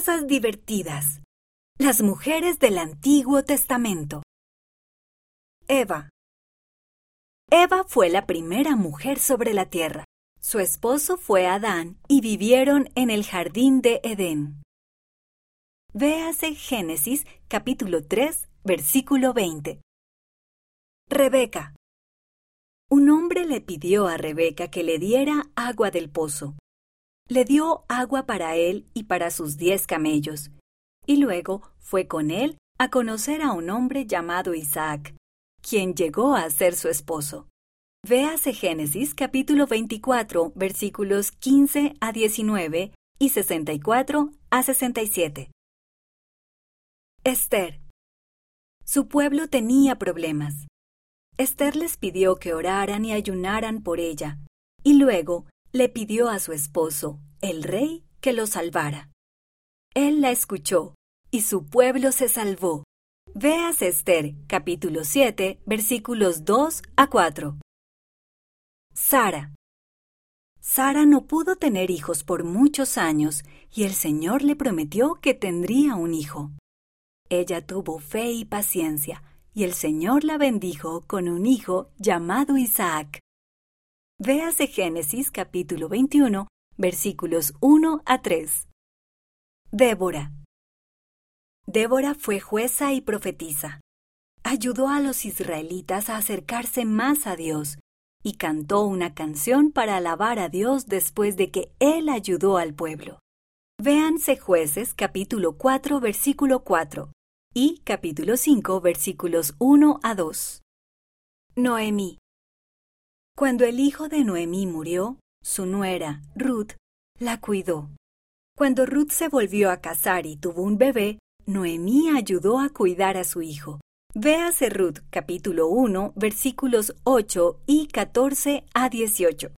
Cosas divertidas. Las mujeres del Antiguo Testamento. Eva. Eva fue la primera mujer sobre la tierra. Su esposo fue Adán y vivieron en el jardín de Edén. Véase Génesis capítulo 3, versículo 20. Rebeca. Un hombre le pidió a Rebeca que le diera agua del pozo le dio agua para él y para sus diez camellos, y luego fue con él a conocer a un hombre llamado Isaac, quien llegó a ser su esposo. Véase Génesis capítulo 24 versículos 15 a 19 y 64 a 67. Esther. Su pueblo tenía problemas. Esther les pidió que oraran y ayunaran por ella, y luego le pidió a su esposo, el rey, que lo salvara. Él la escuchó, y su pueblo se salvó. Veas Esther, capítulo 7, versículos 2 a 4. Sara. Sara no pudo tener hijos por muchos años, y el Señor le prometió que tendría un hijo. Ella tuvo fe y paciencia, y el Señor la bendijo con un hijo llamado Isaac. Véase Génesis capítulo 21, versículos 1 a 3. Débora. Débora fue jueza y profetisa. Ayudó a los israelitas a acercarse más a Dios y cantó una canción para alabar a Dios después de que Él ayudó al pueblo. Véanse jueces capítulo 4 versículo 4 y capítulo 5 versículos 1 a 2. Noemí. Cuando el hijo de Noemí murió, su nuera, Ruth, la cuidó. Cuando Ruth se volvió a casar y tuvo un bebé, Noemí ayudó a cuidar a su hijo. Véase Ruth capítulo 1 versículos 8 y 14 a 18.